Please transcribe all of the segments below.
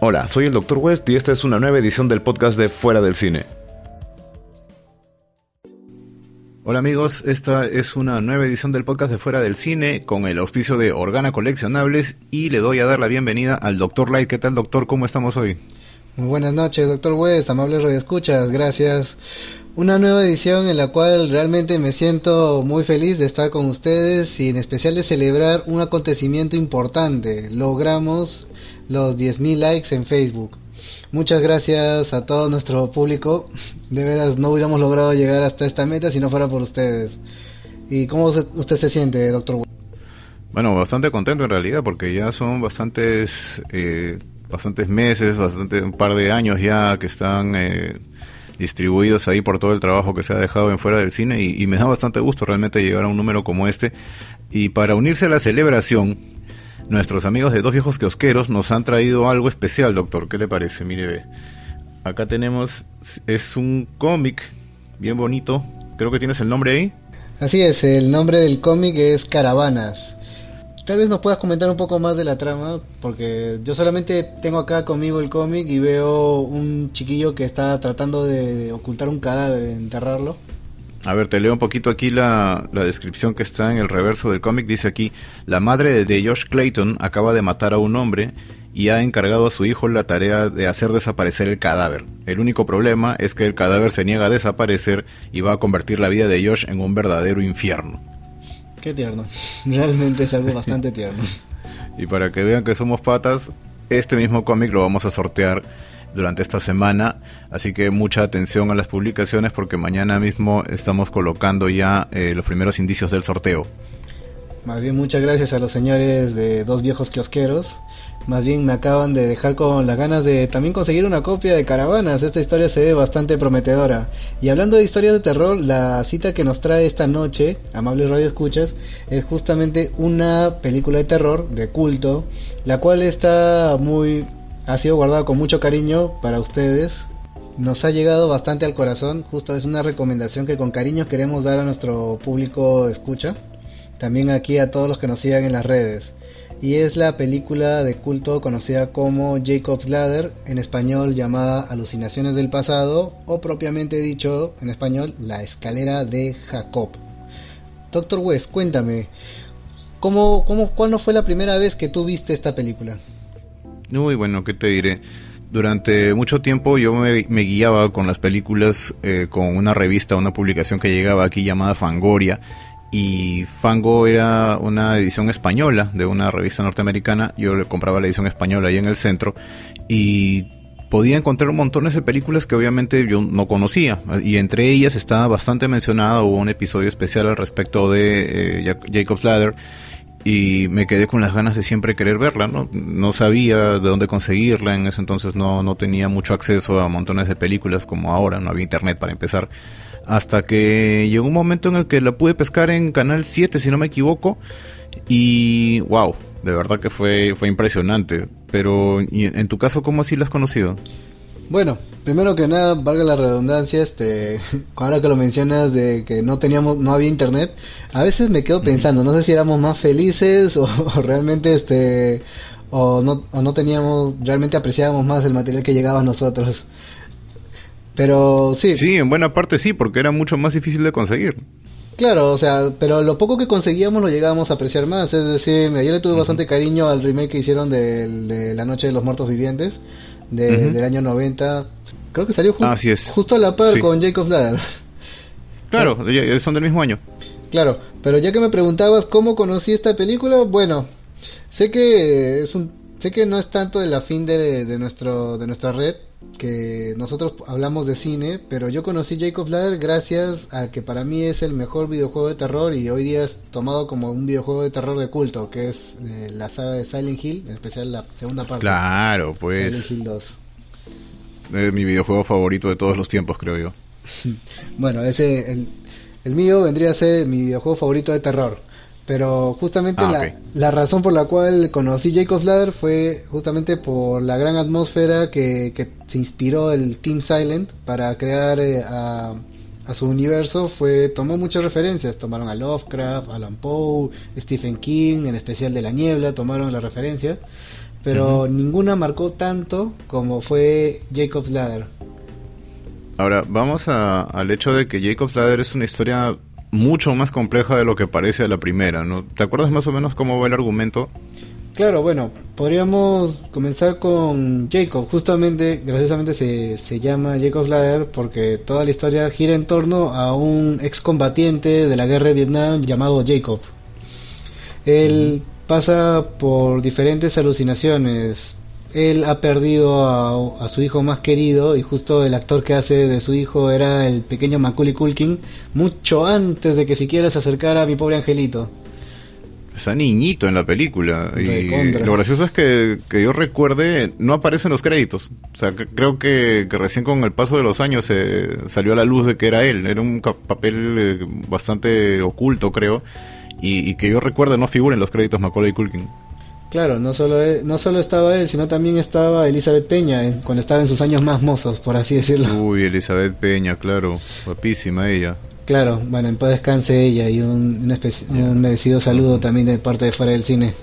Hola, soy el Dr. West y esta es una nueva edición del podcast de Fuera del Cine. Hola amigos, esta es una nueva edición del podcast de Fuera del Cine con el auspicio de Organa Coleccionables y le doy a dar la bienvenida al Dr. Light. ¿Qué tal doctor? ¿Cómo estamos hoy? Muy buenas noches, doctor West, amables radioescuchas, gracias. Una nueva edición en la cual realmente me siento muy feliz de estar con ustedes y en especial de celebrar un acontecimiento importante. Logramos los 10.000 likes en Facebook. Muchas gracias a todo nuestro público. De veras no hubiéramos logrado llegar hasta esta meta si no fuera por ustedes. ¿Y cómo usted se siente, doctor? Bueno, bastante contento en realidad porque ya son bastantes, eh, bastantes meses, bastante un par de años ya que están eh, distribuidos ahí por todo el trabajo que se ha dejado en fuera del cine y, y me da bastante gusto realmente llegar a un número como este. Y para unirse a la celebración, nuestros amigos de Dos Viejos Kiosqueros nos han traído algo especial, doctor. ¿Qué le parece? Mire, acá tenemos, es un cómic bien bonito. Creo que tienes el nombre ahí. Así es, el nombre del cómic es Caravanas. Tal vez nos puedas comentar un poco más de la trama, porque yo solamente tengo acá conmigo el cómic y veo un chiquillo que está tratando de ocultar un cadáver, enterrarlo. A ver, te leo un poquito aquí la, descripción que está en el reverso del cómic. Dice aquí, la madre de Josh Clayton acaba de matar a un hombre y ha encargado a su hijo la tarea de hacer desaparecer el cadáver. El único problema es que el cadáver se niega a desaparecer y va a convertir la vida de Josh en un verdadero infierno. Qué tierno. Realmente es algo bastante tierno. y para que vean que somos patas, este mismo cómic lo vamos a sortear durante esta semana, así que mucha atención a las publicaciones porque mañana mismo estamos colocando ya eh, los primeros indicios del sorteo. Más bien muchas gracias a los señores de Dos Viejos Kiosqueros. Más bien me acaban de dejar con las ganas de también conseguir una copia de Caravanas. Esta historia se ve bastante prometedora. Y hablando de historias de terror, la cita que nos trae esta noche, amables radio escuchas, es justamente una película de terror de culto, la cual está muy ha sido guardado con mucho cariño para ustedes. Nos ha llegado bastante al corazón, justo es una recomendación que con cariño queremos dar a nuestro público escucha, también aquí a todos los que nos sigan en las redes. Y es la película de culto conocida como Jacob's Ladder, en español llamada Alucinaciones del Pasado, o propiamente dicho en español La Escalera de Jacob. Doctor West, cuéntame, ¿cómo, cómo, ¿cuándo fue la primera vez que tú viste esta película? Muy bueno, ¿qué te diré? Durante mucho tiempo yo me, guiaba con las películas, eh, con una revista, una publicación que llegaba aquí llamada Fangoria. Y Fango era una edición española de una revista norteamericana. Yo le compraba la edición española ahí en el centro. Y podía encontrar montones de películas que obviamente yo no conocía. Y entre ellas estaba bastante mencionada, hubo un episodio especial al respecto de eh, Jacob's Ladder y me quedé con las ganas de siempre querer verla, ¿no? No sabía de dónde conseguirla, en ese entonces no, no tenía mucho acceso a montones de películas como ahora, no había internet para empezar. Hasta que llegó un momento en el que la pude pescar en Canal 7, si no me equivoco, y wow, de verdad que fue, fue impresionante. Pero, en tu caso cómo así la has conocido? Bueno, primero que nada, valga la redundancia, este, ahora que lo mencionas de que no teníamos, no había internet, a veces me quedo pensando, no sé si éramos más felices o, realmente, este, o no, o no teníamos, realmente apreciábamos más el material que llegaba a nosotros. Pero sí. Sí, en buena parte sí, porque era mucho más difícil de conseguir. Claro, o sea, pero lo poco que conseguíamos lo llegábamos a apreciar más. Es decir, yo le tuve bastante cariño al remake que hicieron de La Noche de los Muertos Vivientes del año 90. Creo que salió justo a la par con Jacob Ladder. Claro, son del mismo año. Claro, pero ya que me preguntabas cómo conocí esta película, bueno, sé que es un sé que no es tanto el afín de, de nuestro de nuestra red, que nosotros hablamos de cine, pero yo conocí Jacob Ladder gracias a que para mí es el mejor videojuego de terror y hoy día es tomado como un videojuego de terror de culto, que es eh, la saga de Silent Hill, en especial la segunda parte. Claro, pues. Silent Hill 2. Es mi videojuego favorito de todos los tiempos, creo yo. bueno, ese el, el mío vendría a ser mi videojuego favorito de terror. Pero justamente ah, la, la, razón por la cual conocí Jacob's Ladder fue justamente por la gran atmósfera que, que se inspiró el Team Silent para crear eh, a, a, su universo. Fue tomó muchas referencias, tomaron a Lovecraft, Alan Poe, Stephen King, en especial de La Niebla, tomaron la referencia. pero ninguna marcó tanto como fue Jacob's Ladder. Ahora, vamos al hecho de que Jacob's Ladder es una historia mucho más compleja de lo que parece a la primera, ¿no? ¿Te acuerdas más o menos cómo va el argumento? Claro, bueno, podríamos comenzar con Jacob. Justamente, graciosamente se, se llama Jacob's Ladder porque toda la historia gira en torno a un excombatiente de la guerra de Vietnam llamado Jacob. Él pasa por diferentes alucinaciones. Él ha perdido a, a, su hijo más querido y justo el actor que hace de su hijo era el pequeño Macaulay Culkin mucho antes de que siquiera se acercara a mi pobre angelito está niñito en la película. Y lo gracioso es que, que, yo recuerde, no aparece en los créditos. O sea, creo que, recién con el paso de los años se salió a la luz de que era él. Era un papel eh, bastante oculto, creo. Y, que yo recuerde no figura en los créditos Macaulay Culkin. Claro, no solo, no solo estaba él, sino también estaba Elizabeth Peña, cuando estaba en sus años más mozos, por así decirlo. Uy, Elizabeth Peña, claro, guapísima ella. Claro, bueno, en paz descanse ella y un, un, merecido saludo también de parte de fuera del cine.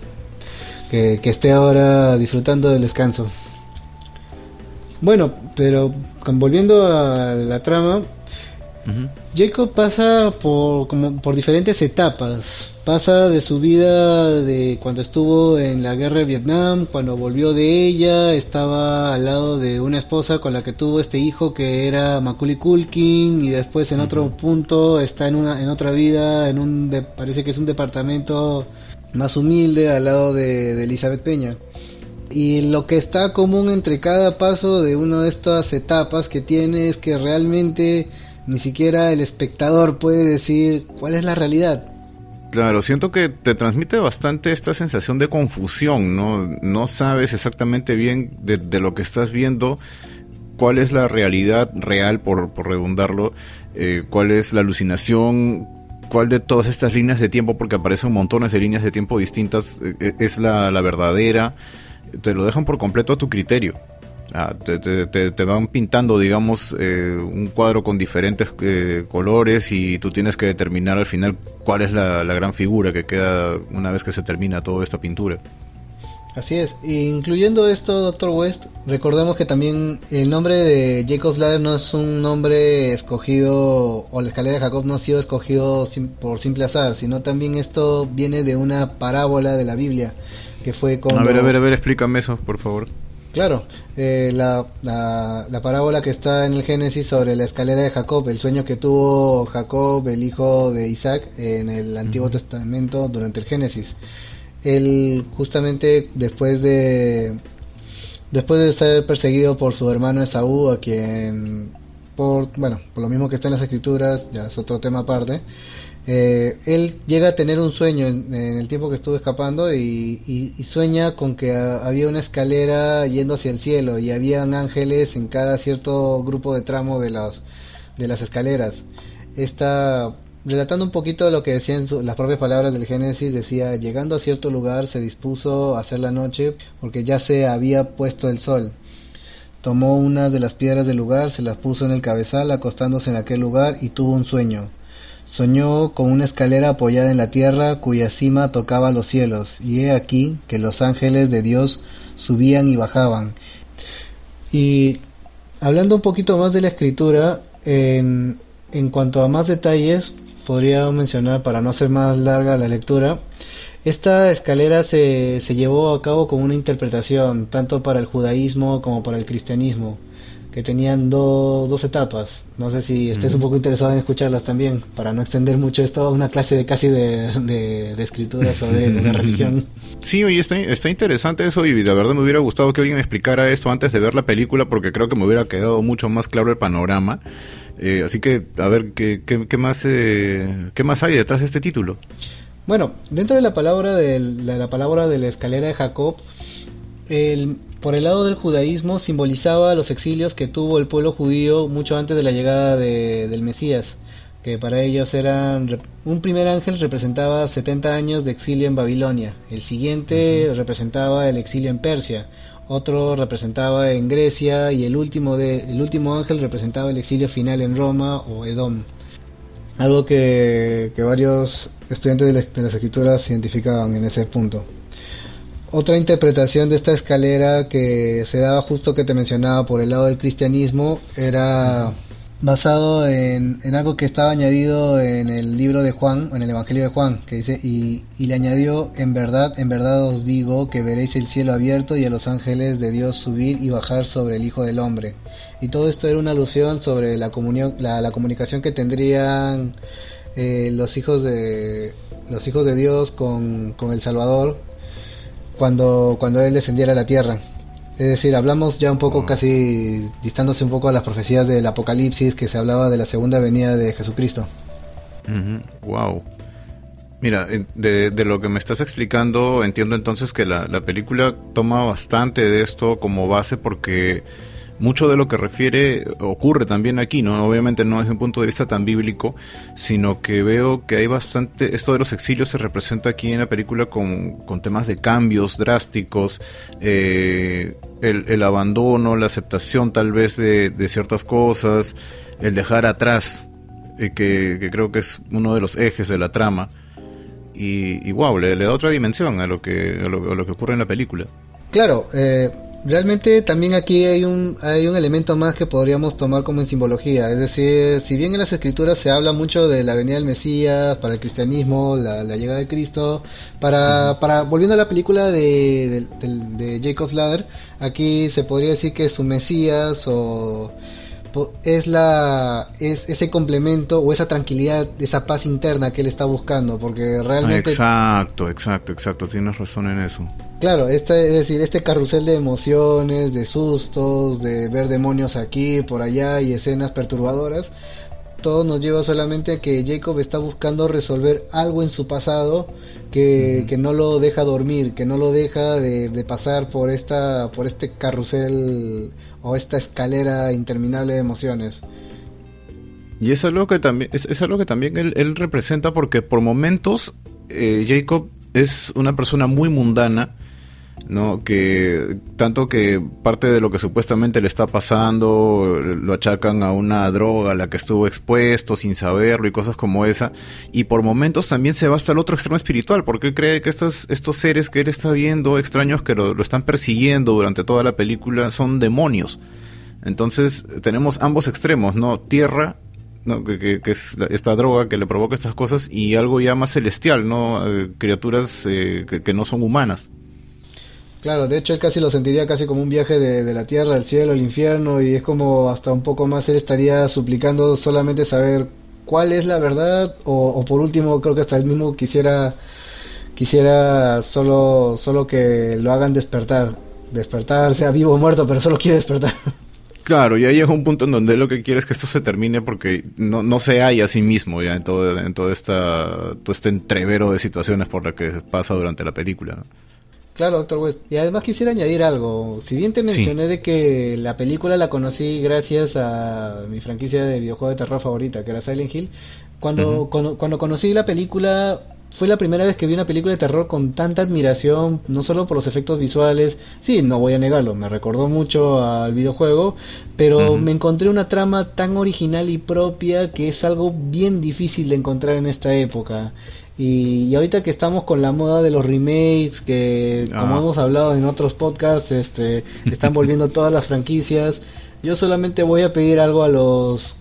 Que, que, esté ahora disfrutando del descanso. Bueno, pero volviendo a la trama, Jacob pasa por, como, por diferentes etapas. Pasa de su vida de cuando estuvo en la guerra de Vietnam, cuando volvió de ella, estaba al lado de una esposa con la que tuvo este hijo que era Macaulay Culkin y después en otro punto está en una en otra vida, en un parece que es un departamento más humilde al lado de, de Elizabeth Peña. Y lo que está común entre cada paso de una de estas etapas que tiene es que realmente ni siquiera el espectador puede decir cuál es la realidad. Claro, siento que te transmite bastante esta sensación de confusión, ¿no? No sabes exactamente bien de, lo que estás viendo, cuál es la realidad real, por, redundarlo, eh, cuál es la alucinación, cuál de todas estas líneas de tiempo, porque aparecen montones de líneas de tiempo distintas, eh, es la, la verdadera. Te lo dejan por completo a tu criterio. Ah, te, van pintando, digamos, eh, un cuadro con diferentes eh, colores y tú tienes que determinar al final cuál es la, gran figura que queda una vez que se termina toda esta pintura. Así es, incluyendo esto, Doctor West, recordemos que también el nombre de Jacob Ladder no es un nombre escogido, o la escalera de Jacob no ha sido escogido por simple azar, sino también esto viene de una parábola de la Biblia, que fue con... A ver, a ver, a ver, explícame eso, por favor. Claro, eh, la, la, parábola que está en el Génesis sobre la escalera de Jacob, el sueño que tuvo Jacob, el hijo de Isaac, en el Antiguo Testamento durante el Génesis. Él justamente después de después de ser perseguido por su hermano Esaú, a quien por bueno, por lo mismo que está en las escrituras, ya es otro tema aparte, eh, él llega a tener un sueño en, el tiempo que estuvo escapando y, sueña con que había una escalera yendo hacia el cielo y habían ángeles en cada cierto grupo de tramo de, las de las escaleras. Está relatando un poquito lo que decían las propias palabras del Génesis, decía, llegando a cierto lugar se dispuso a hacer la noche porque ya se había puesto el sol. Tomó una de las piedras del lugar, se las puso en el cabezal acostándose en aquel lugar y tuvo un sueño Soñó con una escalera apoyada en la tierra cuya cima tocaba los cielos, y he aquí que los ángeles de Dios subían y bajaban. Y hablando un poquito más de la escritura, en, cuanto a más detalles, podría mencionar, para no hacer más larga la lectura, esta escalera se, se llevó a cabo con una interpretación tanto para el judaísmo como para el cristianismo que tenían dos etapas. No sé si estés un poco interesado en escucharlas también, para no extender mucho esto a una clase de casi de, de, escritura sobre la religión. Sí, oye, está, está interesante eso y de verdad me hubiera gustado que alguien me explicara esto antes de ver la película porque creo que me hubiera quedado mucho más claro el panorama. Eh, así que, a ver, ¿qué, qué, más, eh, ¿qué más hay detrás de este título? Bueno, dentro de la palabra de la palabra de la escalera de Jacob, el, por el lado del judaísmo simbolizaba los exilios que tuvo el pueblo judío mucho antes de la llegada del Mesías, que para ellos eran un primer ángel representaba 70 años de exilio en Babilonia, el siguiente representaba el exilio en Persia, otro representaba en Grecia y el último de el último ángel representaba el exilio final en Roma o Edom. Algo que, varios estudiantes de, de las escrituras identificaban en ese punto. Otra interpretación de esta escalera que se daba justo que te mencionaba por el lado del cristianismo era basado en, algo que estaba añadido en el libro de Juan, en el Evangelio de Juan, que dice, y, y, le añadió, en verdad, en verdad os digo que veréis el cielo abierto y a los ángeles de Dios subir y bajar sobre el Hijo del Hombre. Y todo esto era una alusión sobre la, comunión, la, la comunicación que tendrían eh, los hijos de los hijos de Dios con, con el Salvador cuando, cuando Él descendiera a la tierra. Es decir, hablamos ya un poco oh. casi distándose un poco a las profecías del Apocalipsis que se hablaba de la segunda venida de Jesucristo. Wow. Mira, de, de, lo que me estás explicando, entiendo entonces que la, la película toma bastante de esto como base porque mucho de lo que refiere ocurre también aquí, ¿no? Obviamente no desde un punto de vista tan bíblico, sino que veo que hay bastante, esto de los exilios se representa aquí en la película con, con temas de cambios drásticos, eh, el, abandono, la aceptación tal vez de, ciertas cosas, el dejar atrás, eh, que, creo que es uno de los ejes de la trama. Y, y wow, le, da otra dimensión a lo, que, a lo, a lo que ocurre en la película. Claro, eh, Realmente también aquí hay un, hay un elemento más que podríamos tomar como en simbología, es decir, si bien en las escrituras se habla mucho de la venida del Mesías, para el cristianismo, la, llegada de Cristo, para, para volviendo a la película de, de, de Jacob Ladder, aquí se podría decir que su Mesías o es la es ese complemento o esa tranquilidad, esa paz interna que él está buscando, porque realmente Exacto, exacto, exacto, tienes razón en eso. Claro, este, es decir, este carrusel de emociones, de sustos, de ver demonios aquí, por allá y escenas perturbadoras, todo nos lleva solamente a que Jacob está buscando resolver algo en su pasado que, que no lo deja dormir, que no lo deja de, de, pasar por esta por este carrusel o esta escalera interminable de emociones. Y es algo que también, es, algo que también él, representa porque por momentos eh, Jacob es una persona muy mundana, ¿no? Que tanto que parte de lo que supuestamente le está pasando lo achacan a una droga a la que estuvo expuesto sin saberlo y cosas como esa. Y por momentos también se va hasta el otro extremo espiritual, porque él cree que estos, estos seres que él está viendo, extraños que lo, están persiguiendo durante toda la película, son demonios. Entonces tenemos ambos extremos, ¿no? Tierra que, es esta droga que le provoca estas cosas y algo ya más celestial, ¿no? Eh, criaturas eh, que, no son humanas. Claro, de hecho él casi lo sentiría casi como un viaje de, la tierra al cielo, al infierno, y es como hasta un poco más él estaría suplicando solamente saber cuál es la verdad, o, por último creo que hasta él mismo quisiera quisiera solo solo que lo hagan despertar, despertar, sea vivo o muerto, pero solo quiere despertar. Claro, y ahí llega un punto en donde lo que quiere es que esto se termine porque no, no se halla a sí mismo ya en todo, en todo, esta, todo este entrevero de situaciones por las que pasa durante la película. Claro, Doctor West. Y además quisiera añadir algo. Si bien te mencioné de que la película la conocí gracias a mi franquicia de videojuego de terror favorita, que era Silent Hill, cuando, cuando, cuando conocí la película fue la primera vez que vi una película de terror con tanta admiración, no solo por los efectos visuales, sí, no voy a negarlo, me recordó mucho al videojuego, pero me encontré una trama tan original y propia que es algo bien difícil de encontrar en esta época. Y, ahorita que estamos con la moda de los remakes, que como ah. hemos hablado en otros podcasts, este, están volviendo todas las franquicias, yo solamente voy a pedir algo a los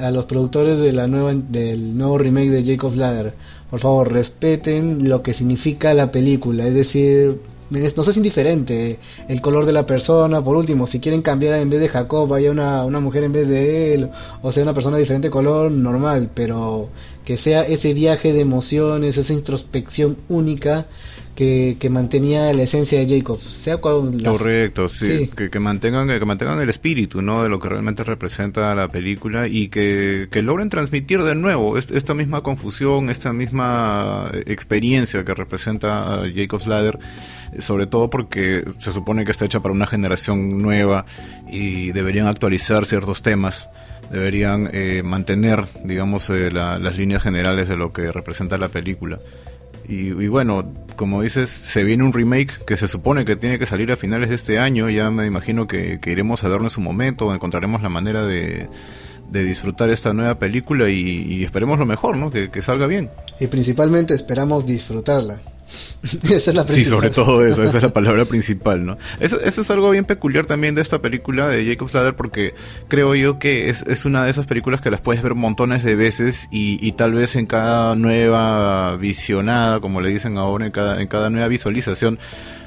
a los productores de la nueva del nuevo remake de Jacob's Ladder por favor, respeten lo que significa la película, es decir, no es indiferente el color de la persona, por último, si quieren cambiar en vez de Jacob, vaya una, una mujer en vez de él, o sea, una persona de diferente color, normal, pero que sea ese viaje de emociones, esa introspección única que, que mantenía la esencia de Jacob. Sea Correcto, sí, Que, mantengan, que mantengan el espíritu ¿no? de lo que realmente representa la película y que, que logren transmitir de nuevo esta misma confusión, esta misma experiencia que representa Jacob's Ladder sobre todo porque se supone que está hecha para una generación nueva y deberían actualizar ciertos temas deberían eh, mantener, digamos, eh, las líneas generales de lo que representa la película. Y, bueno, como dices, se viene un remake que se supone que tiene que salir a finales de este año. Ya me imagino que, iremos a verlo en su momento, encontraremos la manera de, disfrutar esta nueva película y, esperemos lo mejor, ¿no? Que, que, salga bien. Y principalmente esperamos disfrutarla. esa es la Sí, sobre todo eso, esa es la palabra principal, ¿no? Eso, eso es algo bien peculiar también de esta película de Jacob Ladder porque creo yo que es, es, una de esas películas que las puedes ver montones de veces y, y, tal vez en cada nueva visionada, como le dicen ahora, en cada, en cada nueva visualización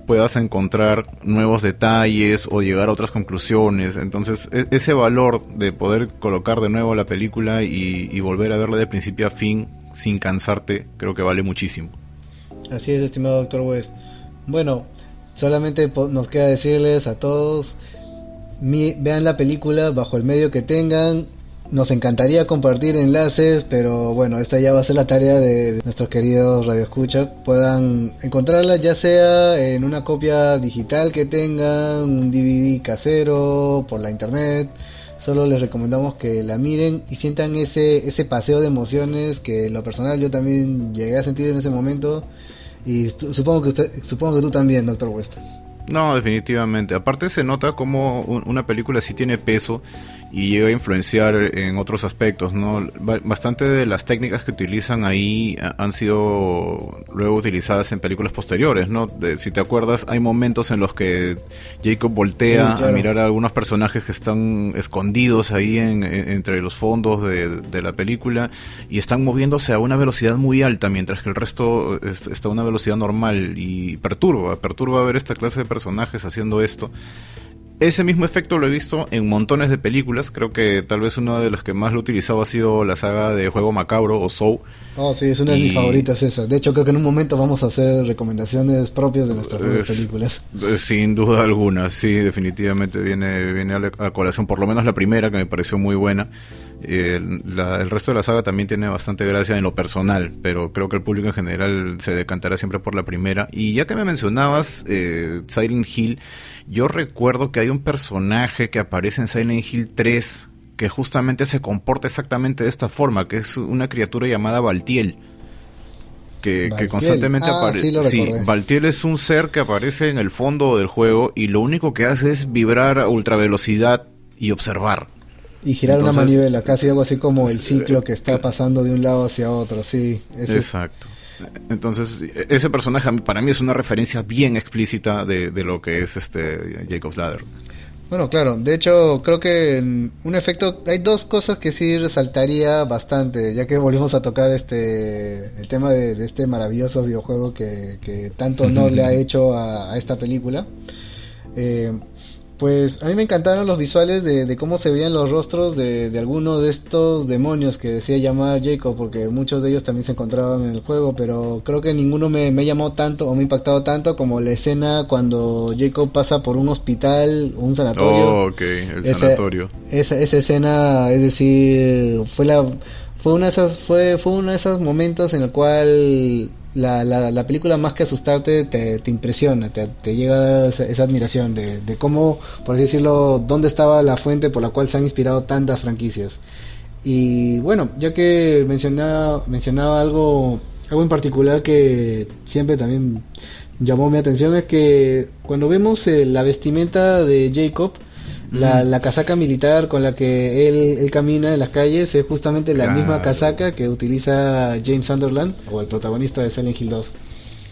puedas encontrar nuevos detalles o llegar a otras conclusiones. Entonces, e, ese valor de poder colocar de nuevo la película y, y volver a verla de principio a fin sin cansarte, creo que vale muchísimo. Así es, estimado doctor West. Bueno, solamente nos queda decirles a todos, vean la película bajo el medio que tengan. Nos encantaría compartir enlaces, pero bueno, esta ya va a ser la tarea de nuestros queridos radioescuchas. Puedan encontrarla ya sea en una copia digital que tengan, un DVD casero, por la internet. Solo les recomendamos que la miren y sientan ese, ese paseo de emociones que en lo personal yo también llegué a sentir en ese momento y supongo que usted, supongo que tú también, doctor West. No, definitivamente. Aparte se nota como una película sí tiene peso y llega a influenciar en otros aspectos, ¿no? Bastante de las técnicas que utilizan ahí han sido luego utilizadas en películas posteriores, ¿no? si te acuerdas, hay momentos en los que Jacob voltea a mirar a algunos personajes que están escondidos ahí en, entre los fondos de, la película y están moviéndose a una velocidad muy alta, mientras que el resto está a una velocidad normal y perturba, perturba ver esta clase de personajes haciendo esto. Ese mismo efecto lo he visto en montones de películas. Creo que tal vez una de las que más lo he utilizado ha sido la saga de Juego Macabro o Soul. Oh, sí, es una de mis favoritas esa. De hecho, creo que en un momento vamos a hacer recomendaciones propias de nuestras películas. Sin duda alguna, sí, definitivamente viene, viene a, la, colación. Por lo menos la primera, que me pareció muy buena. El resto de la saga también tiene bastante gracia en lo personal, pero creo que el público en general se decantará siempre por la primera. Y ya que me mencionabas eh, Silent Hill, yo recuerdo que hay un personaje que aparece en Silent Hill 3 que justamente se comporta exactamente de esta forma, que es una criatura llamada Baltiel. Que, constantemente ah, aparece. Sí, Baltiel es un ser que aparece en el fondo del juego y lo único que hace es vibrar a ultra velocidad y observar. Y girar una manivela, casi algo así como el ciclo que está pasando de un lado hacia otro, sí. Exacto. Entonces, ese personaje para mí es una referencia bien explícita de, lo que es este Jacob's Ladder. Bueno, claro, de hecho creo que un efecto, hay dos cosas que sí resaltaría bastante, ya que volvimos a tocar este el tema de, este maravilloso videojuego que, tanto no le ha hecho a, a esta película. Eh, pues a mí me encantaron los visuales de, cómo se veían los rostros de, de algunos de estos demonios que decía llamar Jacob, porque muchos de ellos también se encontraban en el juego, pero creo que ninguno me, me llamó tanto o me ha impactado tanto como la escena cuando Jacob pasa por un hospital, un sanatorio. Oh, ok, el sanatorio. Esa, esa escena, es decir, fue la fue una de esas fue fue uno de esos momentos en el cual la, la, película más que asustarte te, te impresiona, te, llega esa, esa admiración de, de, cómo, por así decirlo, dónde estaba la fuente por la cual se han inspirado tantas franquicias. Y bueno, ya que mencionaba, mencionaba algo, algo en particular que siempre también llamó mi atención es que cuando vemos eh, la vestimenta de Jacob, la, la, casaca militar con la que él, él, camina en las calles es justamente la misma casaca que utiliza James Sunderland o el protagonista de Silent Hill 2.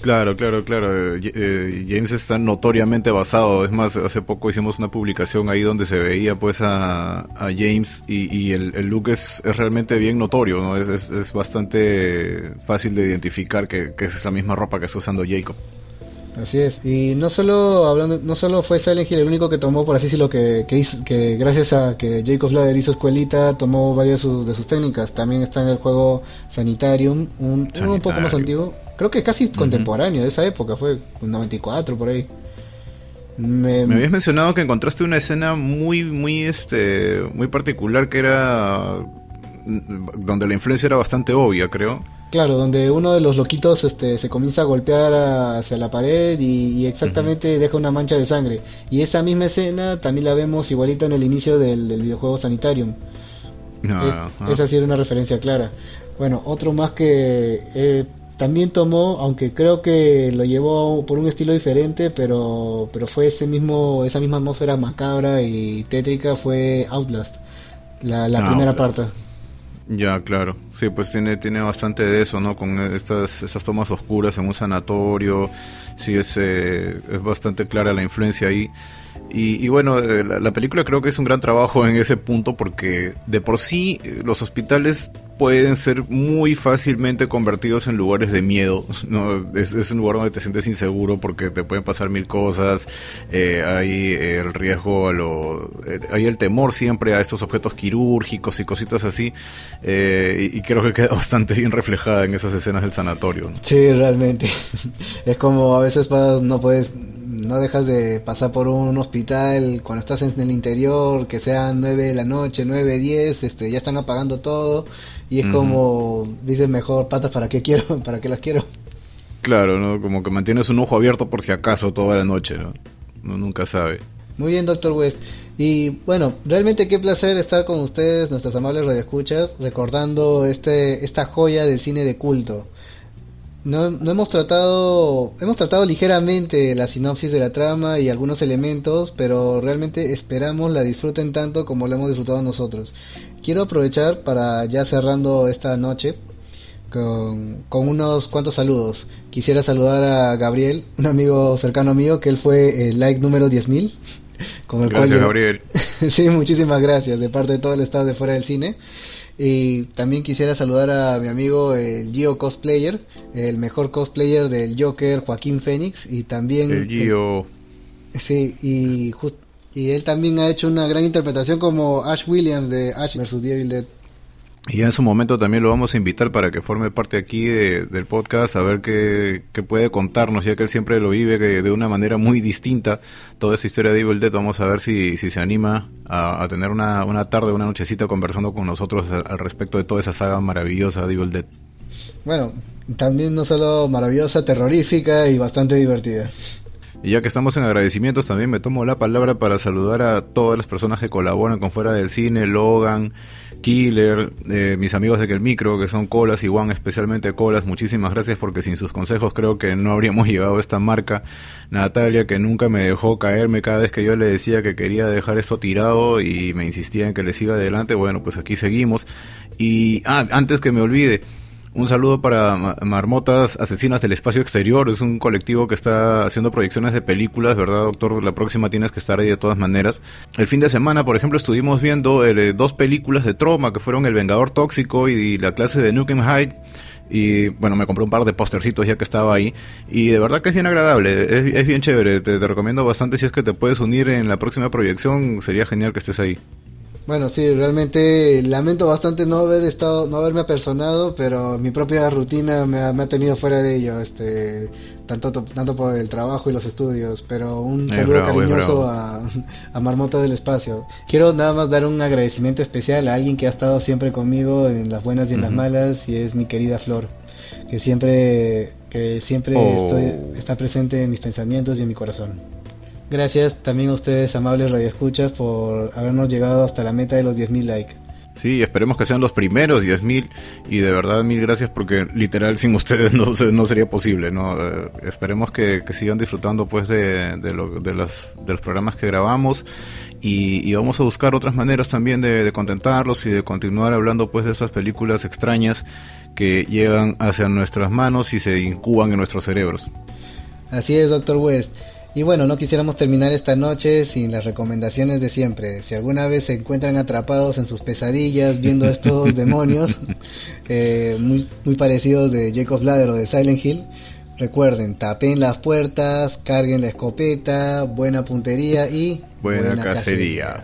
Claro, claro, claro. Eh, eh, James está notoriamente basado. Es más, hace poco hicimos una publicación ahí donde se veía pues a, a James y, y el, el, look es, es, realmente bien notorio, ¿no? Es, es, es bastante fácil de identificar que, que, es la misma ropa que está usando Jacob. Así es. Y no solo hablando, no solo fue Silent Hill el único que tomó, por así decirlo, que, que, hizo, que gracias a que Jacob Ladder hizo escuelita, tomó varias de sus, de sus técnicas. También está en el juego Sanitarium, un, un poco más antiguo. Creo que casi contemporáneo de esa época, fue un 94 por ahí. Me, Me, habías mencionado que encontraste una escena muy, muy, este, muy particular que era donde la influencia era bastante obvia, creo. Claro, donde uno de los loquitos este, se comienza a golpear hacia la pared y, exactamente deja una mancha de sangre. Y esa misma escena también la vemos igualita en el inicio del, videojuego Sanitarium. Esa sí era una referencia clara. Bueno, otro más que eh, también tomó, aunque creo que lo llevó por un estilo diferente, pero, pero fue ese mismo, esa misma atmósfera macabra y tétrica, fue Outlast, la, la ah, primera parte. Ya, claro. Sí, pues tiene, tiene bastante de eso, ¿no? Con estas, estas tomas oscuras en un sanatorio. Sí, es, eh, es bastante clara la influencia ahí. Y, bueno, eh, la, película creo que es un gran trabajo en ese punto porque de por sí eh, los hospitales pueden ser muy fácilmente convertidos en lugares de miedo. ¿no? Es, un lugar donde te sientes inseguro porque te pueden pasar mil cosas. Eh, hay el riesgo, a lo, hay el temor siempre a estos objetos quirúrgicos y cositas así. y, creo que queda bastante bien reflejada en esas escenas del sanatorio. Sí, realmente. Es como a veces no puedes no dejas de pasar por un hospital cuando estás en el interior, que sean 9 de la noche, 9, 10, este, ya están apagando todo y es como, dices mejor, patas, ¿para qué quiero? ¿Para qué las quiero? Claro, ¿no? Como que mantienes un ojo abierto por si acaso toda la noche, ¿no? Uno nunca sabe. Muy bien, doctor West. Y bueno, realmente qué placer estar con ustedes, nuestros amables radioescuchas, recordando este, esta joya del cine de culto no, no, hemos tratado hemos tratado ligeramente la sinopsis de la trama y algunos elementos pero realmente esperamos la disfruten tanto como la hemos disfrutado nosotros. Quiero aprovechar para ya cerrando esta noche con, con unos cuantos saludos. Quisiera saludar a Gabriel un amigo cercano mío que él fue el like número 10.000 gracias Gabriel. Sí muchísimas gracias de parte de todo el estado de fuera del cine y también quisiera saludar a mi amigo el Gio Cosplayer, el mejor cosplayer del Joker, Joaquín Phoenix, y también... El Gio. sí, y, y él también ha hecho una gran interpretación como Ash Williams de Ash vs. Devil Dead. Y en su momento también lo vamos a invitar para que forme parte aquí del podcast, a ver qué, puede contarnos, ya que él siempre lo vive de una manera muy distinta. Toda esa historia de Evil Dead, vamos a ver si, si se anima a, tener una, una, tarde, una nochecita conversando con nosotros al respecto de toda esa saga maravillosa de Evil Dead. Bueno, también no solo maravillosa, terrorífica y bastante divertida. Y ya que estamos en agradecimientos, también me tomo la palabra para saludar a todas las personas que colaboran con Fuera del Cine, Logan, Killer, eh, mis amigos de que el micro, que son Colas y Juan, especialmente Colas, muchísimas gracias porque sin sus consejos creo que no habríamos llegado a esta marca. Natalia, que nunca me dejó caerme cada vez que yo le decía que quería dejar esto tirado y me insistía en que le siga adelante. Bueno, pues aquí seguimos. Y, ah, antes que me olvide, un saludo para Marmotas Asesinas del Espacio Exterior. Es un colectivo que está haciendo proyecciones de películas, ¿verdad, doctor? La próxima tienes que estar ahí de todas maneras. El fin de semana, por ejemplo, estuvimos viendo eh, dos películas de Troma que fueron El Vengador Tóxico y, la clase de Nukem High. Y bueno, me compré un par de postercitos ya que estaba ahí. Y de verdad que es bien agradable, es, bien chévere. te recomiendo bastante si es que te puedes unir en la próxima proyección. Sería genial que estés ahí. Bueno, sí, realmente lamento bastante no haber estado, no haberme apersonado, pero mi propia rutina me ha, tenido fuera de ello, este, tanto, tanto por el trabajo y los estudios, pero un saludo cariñoso a, a, Marmota del Espacio. Quiero nada más dar un agradecimiento especial a alguien que ha estado siempre conmigo en las buenas y en las malas, y es mi querida Flor, que siempre, que siempre oh. estoy, está presente en mis pensamientos y en mi corazón. Gracias también a ustedes, amables radioescuchas, por habernos llegado hasta la meta de los 10.000 likes. Sí, esperemos que sean los primeros 10.000 y de verdad mil gracias porque literal sin ustedes no, no sería posible, ¿no? Eh, esperemos que, sigan disfrutando pues de, de, los, de los programas que grabamos y, vamos a buscar otras maneras también de, de, contentarlos y de continuar hablando pues de esas películas extrañas que llegan hacia nuestras manos y se incuban en nuestros cerebros. Así es, doctor West. Y bueno, no quisiéramos terminar esta noche sin las recomendaciones de siempre. Si alguna vez se encuentran atrapados en sus pesadillas viendo estos demonios, eh, muy, muy parecidos de Jacob Ladder o de Silent Hill, recuerden, tapen las puertas, carguen la escopeta, buena puntería y buena, cacería.